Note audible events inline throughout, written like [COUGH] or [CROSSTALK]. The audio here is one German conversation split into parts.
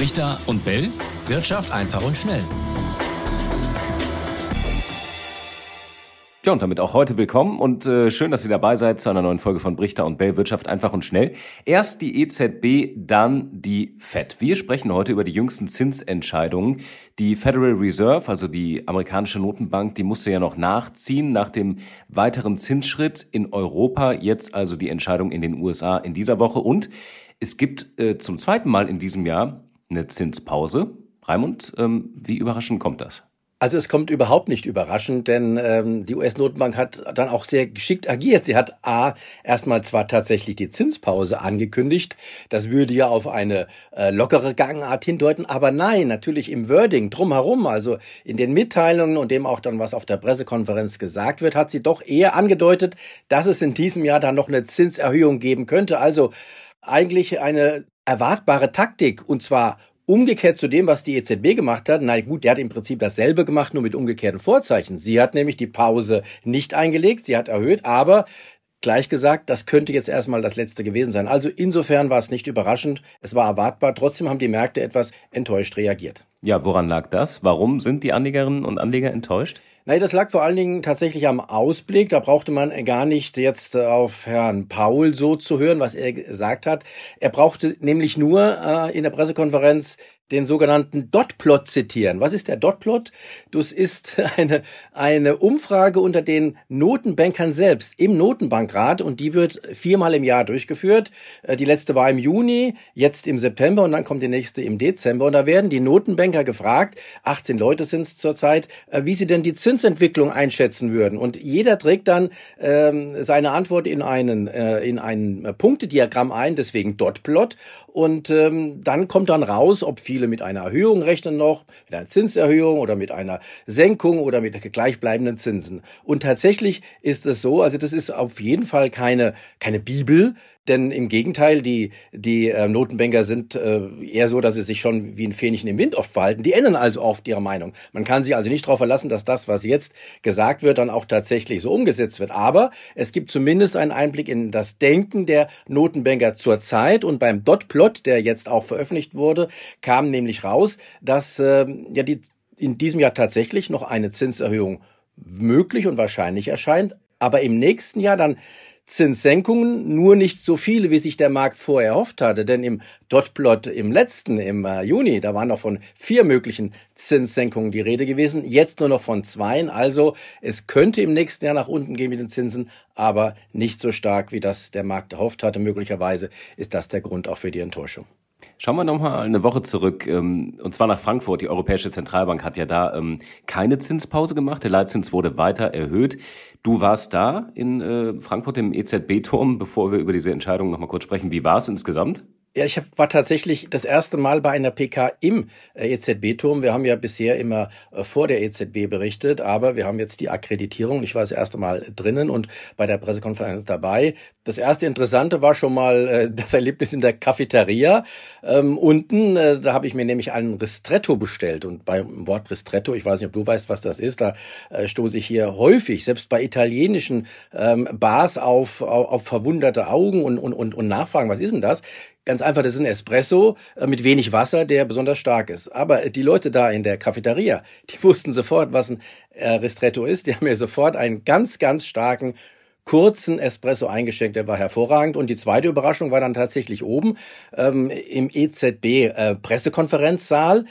Richter und Bell. Wirtschaft einfach und schnell. Ja, und damit auch heute willkommen und äh, schön, dass ihr dabei seid zu einer neuen Folge von Brichter und Bell Wirtschaft einfach und schnell. Erst die EZB, dann die Fed. Wir sprechen heute über die jüngsten Zinsentscheidungen. Die Federal Reserve, also die amerikanische Notenbank, die musste ja noch nachziehen nach dem weiteren Zinsschritt in Europa. Jetzt also die Entscheidung in den USA in dieser Woche. Und es gibt äh, zum zweiten Mal in diesem Jahr eine Zinspause. Raimund, ähm, wie überraschend kommt das? Also es kommt überhaupt nicht überraschend, denn ähm, die US-Notenbank hat dann auch sehr geschickt agiert. Sie hat A erstmal zwar tatsächlich die Zinspause angekündigt, das würde ja auf eine äh, lockere Gangart hindeuten, aber nein, natürlich im Wording drumherum, also in den Mitteilungen und dem auch dann, was auf der Pressekonferenz gesagt wird, hat sie doch eher angedeutet, dass es in diesem Jahr dann noch eine Zinserhöhung geben könnte. Also eigentlich eine erwartbare Taktik und zwar Umgekehrt zu dem, was die EZB gemacht hat, na gut, der hat im Prinzip dasselbe gemacht, nur mit umgekehrten Vorzeichen. Sie hat nämlich die Pause nicht eingelegt, sie hat erhöht, aber gleich gesagt, das könnte jetzt erstmal das letzte gewesen sein. Also insofern war es nicht überraschend, es war erwartbar, trotzdem haben die Märkte etwas enttäuscht reagiert. Ja, woran lag das? Warum sind die Anlegerinnen und Anleger enttäuscht? Nein, das lag vor allen Dingen tatsächlich am Ausblick. Da brauchte man gar nicht jetzt auf Herrn Paul so zu hören, was er gesagt hat. Er brauchte nämlich nur äh, in der Pressekonferenz den sogenannten Dotplot zitieren. Was ist der Dotplot? Das ist [LAUGHS] eine, eine Umfrage unter den Notenbankern selbst im Notenbankrat und die wird viermal im Jahr durchgeführt. Äh, die letzte war im Juni, jetzt im September und dann kommt die nächste im Dezember und da werden die Notenbanker gefragt, 18 Leute sind es zurzeit, äh, wie sie denn die Zinsentwicklung einschätzen würden und jeder trägt dann ähm, seine Antwort in einen, äh, in ein Punktediagramm ein, deswegen Dotplot und ähm, dann kommt dann raus, ob viele mit einer Erhöhung rechnen noch, mit einer Zinserhöhung oder mit einer Senkung oder mit gleichbleibenden Zinsen. Und tatsächlich ist es so, also das ist auf jeden Fall keine, keine Bibel, denn im Gegenteil, die, die äh, Notenbanker sind äh, eher so, dass sie sich schon wie ein Fähnchen im Wind oft verhalten. Die ändern also oft ihre Meinung. Man kann sich also nicht darauf verlassen, dass das, was jetzt gesagt wird, dann auch tatsächlich so umgesetzt wird. Aber es gibt zumindest einen Einblick in das Denken der Notenbanker zur Zeit. Und beim Dot-Plot, der jetzt auch veröffentlicht wurde, kam nämlich raus, dass äh, ja die in diesem Jahr tatsächlich noch eine Zinserhöhung möglich und wahrscheinlich erscheint, aber im nächsten Jahr dann Zinssenkungen, nur nicht so viele, wie sich der Markt vorher erhofft hatte. Denn im Dotplot im letzten, im äh, Juni, da waren noch von vier möglichen Zinssenkungen die Rede gewesen, jetzt nur noch von zweien. Also es könnte im nächsten Jahr nach unten gehen mit den Zinsen, aber nicht so stark, wie das der Markt erhofft hatte. Möglicherweise ist das der Grund auch für die Enttäuschung. Schauen wir nochmal eine Woche zurück, ähm, und zwar nach Frankfurt. Die Europäische Zentralbank hat ja da ähm, keine Zinspause gemacht. Der Leitzins wurde weiter erhöht. Du warst da in äh, Frankfurt im EZB-Turm, bevor wir über diese Entscheidung nochmal kurz sprechen. Wie war es insgesamt? Ja, ich war tatsächlich das erste Mal bei einer PK im äh, EZB-Turm. Wir haben ja bisher immer äh, vor der EZB berichtet, aber wir haben jetzt die Akkreditierung. Ich war das erste Mal drinnen und bei der Pressekonferenz dabei. Das erste Interessante war schon mal äh, [LAUGHS] das Erlebnis in der Cafeteria. Ähm, unten, äh, da habe ich mir nämlich einen Ristretto bestellt. Und beim Wort Ristretto, ich weiß nicht, ob du weißt, was das ist, da äh, stoße ich hier häufig, selbst bei italienischen ähm, Bars, auf, auf, auf verwunderte Augen und, und, und, und nachfragen, was ist denn das? Ganz einfach, das ist ein Espresso äh, mit wenig Wasser, der besonders stark ist. Aber die Leute da in der Cafeteria, [LAUGHS] die wussten sofort, was ein äh, Ristretto ist. Die haben mir sofort einen ganz, ganz starken kurzen Espresso eingeschenkt, der war hervorragend. Und die zweite Überraschung war dann tatsächlich oben ähm, im EZB-Pressekonferenzsaal. Äh,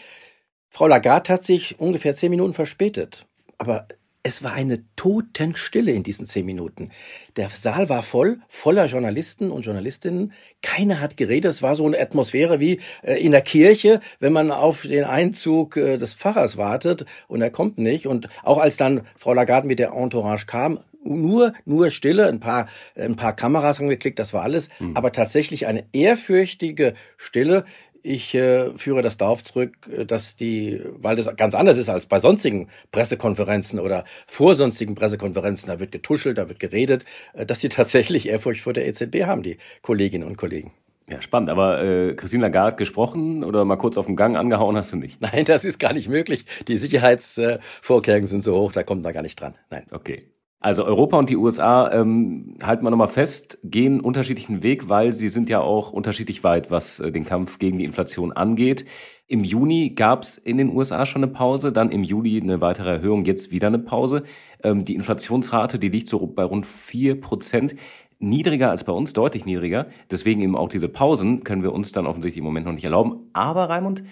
Frau Lagarde hat sich ungefähr zehn Minuten verspätet. Aber es war eine Totenstille in diesen zehn Minuten. Der Saal war voll, voller Journalisten und Journalistinnen. Keiner hat geredet. Es war so eine Atmosphäre wie äh, in der Kirche, wenn man auf den Einzug äh, des Pfarrers wartet und er kommt nicht. Und auch als dann Frau Lagarde mit der Entourage kam, nur, nur Stille, ein paar, ein paar Kameras haben geklickt, das war alles, mhm. aber tatsächlich eine ehrfürchtige Stille. Ich äh, führe das darauf zurück, äh, dass die, weil das ganz anders ist als bei sonstigen Pressekonferenzen oder vor sonstigen Pressekonferenzen, da wird getuschelt, da wird geredet, äh, dass sie [LAUGHS] tatsächlich Ehrfurcht vor der EZB haben, die Kolleginnen und Kollegen. Ja, spannend. Aber äh, Christine Lagarde gesprochen oder mal kurz auf dem Gang angehauen hast du nicht? Nein, das ist gar nicht möglich. Die Sicherheitsvorkehrungen sind so hoch, da kommt man gar nicht dran. Nein. Okay. Also Europa und die USA, ähm, halten wir nochmal fest, gehen unterschiedlichen Weg, weil sie sind ja auch unterschiedlich weit, was äh, den Kampf gegen die Inflation angeht. Im Juni gab es in den USA schon eine Pause, dann im Juli eine weitere Erhöhung, jetzt wieder eine Pause. Ähm, die Inflationsrate, die liegt so bei rund vier Prozent niedriger als bei uns, deutlich niedriger. Deswegen eben auch diese Pausen können wir uns dann offensichtlich im Moment noch nicht erlauben. Aber Raimund,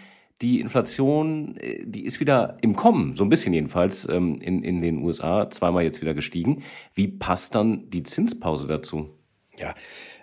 die Inflation, äh, die ist wieder im Kommen, so ein bisschen jedenfalls, ähm, in, in den USA, zweimal jetzt wieder gestiegen. Wie passt dann die Zinspause dazu? Ja,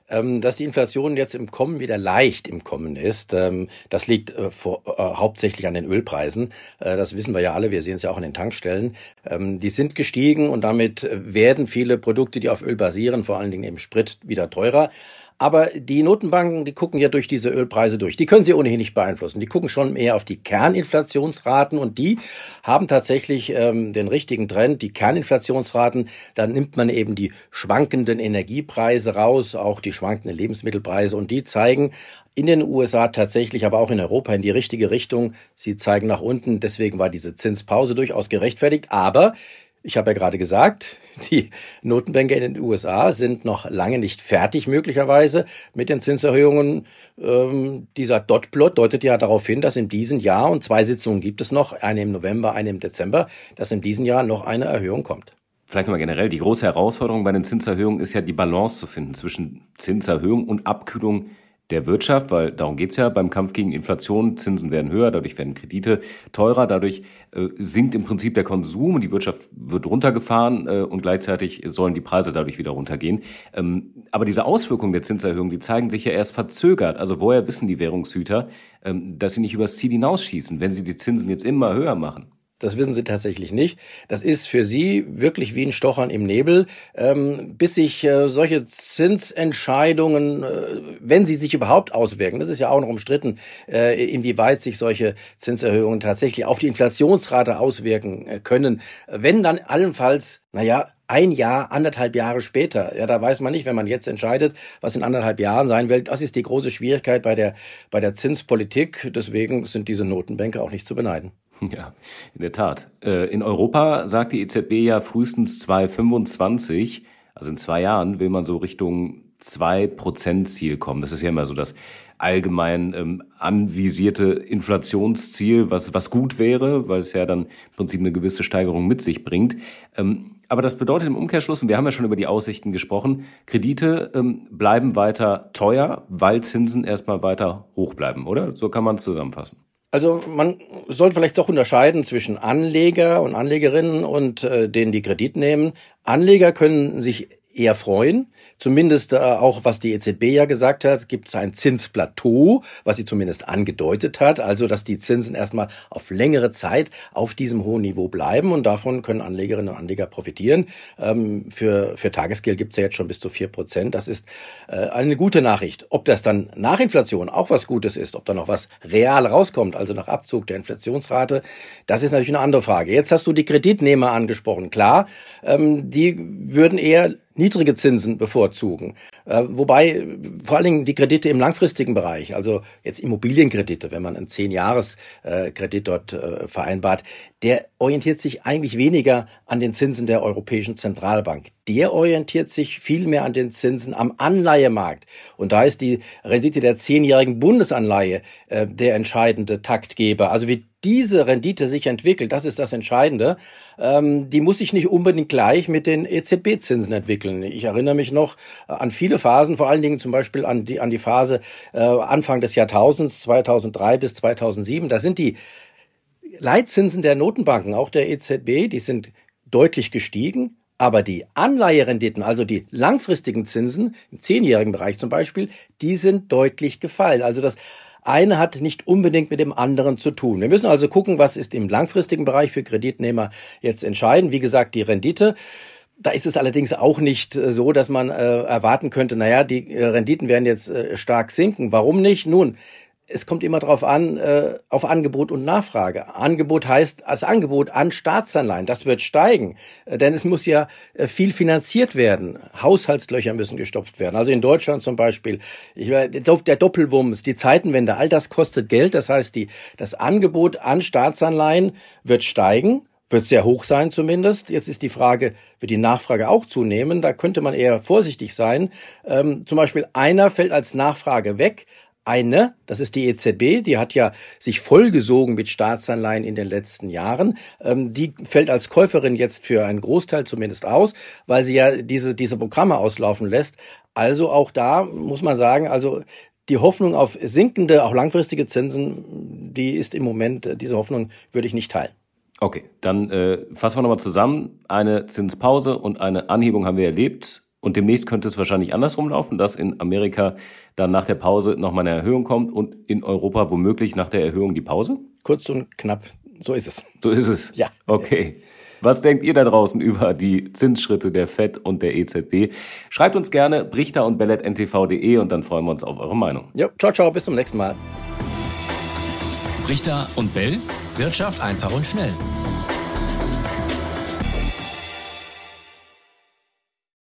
ähm, dass die Inflation jetzt im Kommen wieder leicht im Kommen ist, ähm, das liegt äh, äh, hauptsächlich an den Ölpreisen. Das wissen wir ja alle, wir sehen es ja auch an den Tankstellen. Die sind gestiegen und damit werden viele Produkte, die auf Öl basieren, vor allen Dingen eben Sprit, wieder teurer. Aber die Notenbanken, die gucken ja durch diese Ölpreise durch. Die können sie ohnehin nicht beeinflussen. Die gucken schon mehr auf die Kerninflationsraten und die haben tatsächlich ähm, den richtigen Trend. Die Kerninflationsraten, da nimmt man eben die schwankenden Energiepreise raus, auch die schwankenden Lebensmittelpreise und die zeigen in den USA tatsächlich, aber auch in Europa in die richtige Richtung. Sie zeigen nach unten. Deswegen war diese Zinspause durchaus gerechtfertigt. Aber ich habe ja gerade gesagt, [LAUGHS] die Notenbanker in den USA sind noch lange nicht fertig möglicherweise mit den Zinserhöhungen. Ähm, dieser Dotplot deutet ja darauf hin, dass in diesem Jahr, und zwei Sitzungen gibt es noch, eine im November, eine im Dezember, dass in diesem Jahr noch eine Erhöhung kommt. Vielleicht nochmal generell, die große Herausforderung bei den Zinserhöhungen ist ja die Balance zu finden zwischen Zinserhöhung und Abkühlung der Wirtschaft, weil darum geht's ja beim Kampf gegen Inflation. Zinsen werden höher, dadurch werden Kredite teurer, dadurch äh, sinkt im Prinzip der Konsum und die Wirtschaft wird runtergefahren äh, und gleichzeitig sollen die Preise dadurch wieder runtergehen. Ähm, aber diese Auswirkungen der Zinserhöhung, die zeigen sich ja erst verzögert. Also woher wissen die Währungshüter, ähm, dass sie nicht übers Ziel hinausschießen, wenn sie die Zinsen jetzt immer höher machen? Das wissen sie tatsächlich nicht. Das ist für sie wirklich wie ein Stochern im Nebel, ähm, bis sich äh, solche Zinsentscheidungen, äh, wenn sie sich überhaupt auswirken, das ist ja auch noch umstritten, äh, inwieweit sich solche Zinserhöhungen tatsächlich auf die Inflationsrate auswirken äh, können. Wenn dann allenfalls, naja, ein Jahr, anderthalb Jahre später. Ja, da weiß man nicht, wenn man jetzt entscheidet, was in anderthalb Jahren sein wird. Das ist die große Schwierigkeit bei der, bei der Zinspolitik. Deswegen sind diese Notenbänke auch nicht zu beneiden. [LAUGHS] Ja, in der Tat. Äh, in Europa sagt die EZB ja frühestens 2025, also in zwei Jahren, will man so Richtung 2%-Ziel kommen. Das ist ja immer so das allgemein ähm, anvisierte Inflationsziel, was, was gut wäre, weil es ja dann im Prinzip eine gewisse Steigerung mit sich bringt. Ähm, aber das bedeutet im Umkehrschluss, und wir haben ja schon über die Aussichten gesprochen, Kredite ähm, bleiben weiter teuer, weil Zinsen erstmal weiter hoch bleiben, oder? So kann man es zusammenfassen. Also man sollte vielleicht doch unterscheiden zwischen Anleger und Anlegerinnen und äh, denen, die Kredit nehmen. Anleger können sich eher freuen. Zumindest äh, auch, was die EZB ja gesagt hat, gibt es ein Zinsplateau, was sie zumindest angedeutet hat. Also, dass die Zinsen erstmal auf längere Zeit auf diesem hohen Niveau bleiben und davon können Anlegerinnen und Anleger profitieren. Ähm, für, für Tagesgeld gibt es ja jetzt schon bis zu vier Prozent. Das ist äh, eine gute Nachricht. Ob das dann nach Inflation auch was Gutes ist, ob da noch was real rauskommt, also nach Abzug der Inflationsrate, das ist natürlich eine andere Frage. Jetzt hast du die Kreditnehmer angesprochen. Klar, ähm, die würden eher niedrige Zinsen bevorzugen. Äh, wobei vor allen Dingen die Kredite im langfristigen Bereich, also jetzt Immobilienkredite, wenn man einen Zehn-Jahres-Kredit dort äh, vereinbart, der orientiert sich eigentlich weniger an den Zinsen der Europäischen Zentralbank. Der orientiert sich viel mehr an den Zinsen am Anleihemarkt. Und da ist die Rendite der zehnjährigen Bundesanleihe äh, der entscheidende Taktgeber. Also wie diese Rendite sich entwickelt, das ist das Entscheidende, ähm, die muss sich nicht unbedingt gleich mit den EZB-Zinsen entwickeln. Ich erinnere mich noch an viele Phasen, vor allen Dingen zum Beispiel an die, an die Phase äh, Anfang des Jahrtausends, 2003 bis 2007. Da sind die Leitzinsen der Notenbanken, auch der EZB, die sind deutlich gestiegen. Aber die Anleiherenditen, also die langfristigen Zinsen, im zehnjährigen Bereich zum Beispiel, die sind deutlich gefallen. Also das eine hat nicht unbedingt mit dem anderen zu tun. Wir müssen also gucken, was ist im langfristigen Bereich für Kreditnehmer jetzt entscheidend. Wie gesagt, die Rendite. Da ist es allerdings auch nicht äh, so, dass man äh, erwarten könnte, naja, die äh, Renditen werden jetzt äh, stark sinken. Warum nicht? Nun, es kommt immer darauf an, äh, auf Angebot und Nachfrage. Angebot heißt das Angebot an Staatsanleihen. Das wird steigen, äh, denn es muss ja äh, viel finanziert werden. Haushaltslöcher müssen gestopft werden. Also in Deutschland zum Beispiel, ich, der Doppelwumms, die Zeitenwende, all das kostet Geld. Das heißt, die, das Angebot an Staatsanleihen wird steigen wird sehr hoch sein zumindest. Jetzt ist die Frage, wird die Nachfrage auch zunehmen? Da könnte man eher vorsichtig sein. Ähm, zum Beispiel einer fällt als Nachfrage weg. Eine, das ist die EZB, die hat ja sich vollgesogen mit Staatsanleihen in den letzten Jahren. Ähm, die fällt als Käuferin jetzt für einen Großteil zumindest aus, weil sie ja diese, diese Programme auslaufen lässt. Also auch da muss man sagen, also die Hoffnung auf sinkende, auch langfristige Zinsen, die ist im Moment, diese Hoffnung würde ich nicht teilen. Okay, dann äh, fassen wir nochmal zusammen. Eine Zinspause und eine Anhebung haben wir erlebt. Und demnächst könnte es wahrscheinlich andersrum laufen, dass in Amerika dann nach der Pause nochmal eine Erhöhung kommt und in Europa womöglich nach der Erhöhung die Pause? Kurz und knapp, so ist es. So ist es. Ja. Okay. Was denkt ihr da draußen über die Zinsschritte der FED und der EZB? Schreibt uns gerne brichter und belletntv.de und dann freuen wir uns auf eure Meinung. Ja, ciao, ciao, bis zum nächsten Mal. Brichter und Bell. Wirtschaft einfach und schnell.